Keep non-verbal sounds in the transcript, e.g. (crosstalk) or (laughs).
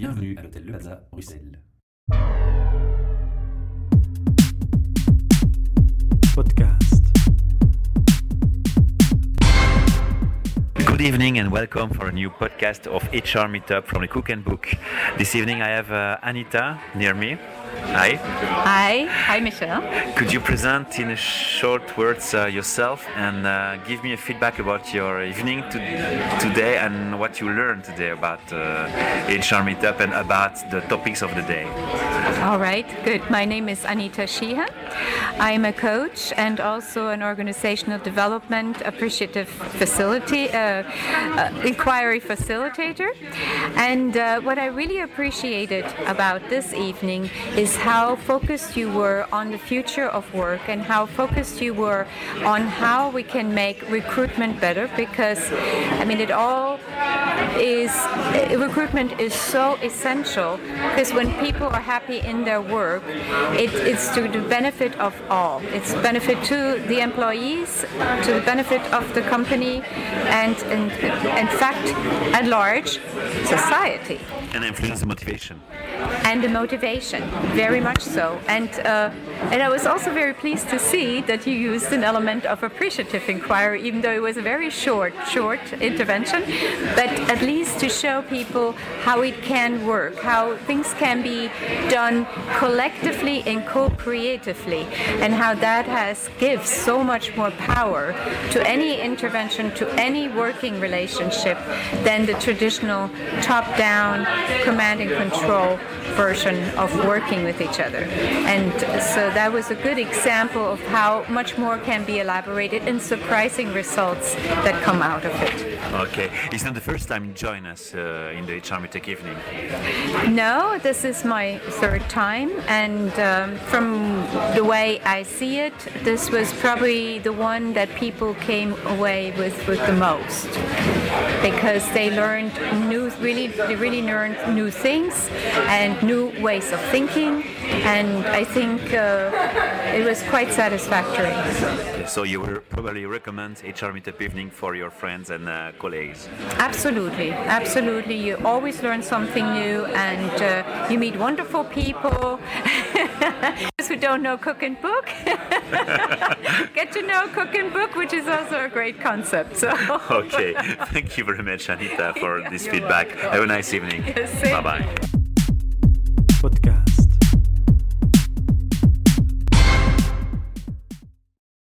Bienvenue à l'hôtel Le Plaza, Bruxelles. Podcast. Good evening and welcome for a new podcast of HR Meetup from the Cook and Book. This evening I have uh, Anita near me. Hi. Hi, hi Michelle. Could you present in short words uh, yourself and uh, give me a feedback about your evening to today and what you learned today about uh, HR Meetup and about the topics of the day? All right, good. My name is Anita Sheehan. I'm a coach and also an organizational development appreciative facility, uh, uh, inquiry facilitator. And uh, what I really appreciated about this evening is how focused you were on the future of work and how focused you were on how we can make recruitment better because, I mean, it all is recruitment is so essential because when people are happy in their work, it, it's to the benefit of all. It's benefit to the employees, to the benefit of the company, and, and in fact, at large, society And influence the motivation. and the motivation, very much so. And uh, and I was also very pleased to see that you used an element of appreciative inquiry, even though it was a very short, short intervention, but at least to show people how it can work, how things can be done collectively and co-creatively, and how that has gives so much more power to any intervention, to any working relationship than the traditional top-down command and control version of working with each other. And so that was a good example of how much more can be elaborated and surprising results that come out of it. Okay. It's not the first time you join us uh, in the Meetup evening. No, this is my third time, and um, from the way I see it, this was probably the one that people came away with with the most because they learned new, really, they really learned new things and new ways of thinking, and I think uh, it was quite satisfactory. So you will probably recommend HR Meetup evening for your friends and uh, colleagues. Absolutely, absolutely. You always learn something new, and uh, you meet wonderful people. (laughs) (laughs) Those who don't know Cook and Book, (laughs) get to know Cook and Book, which is also a great concept. So. (laughs) okay, thank you very much, Anita, for this feedback. Welcome. Have a nice evening. Yes, bye bye. Podcast.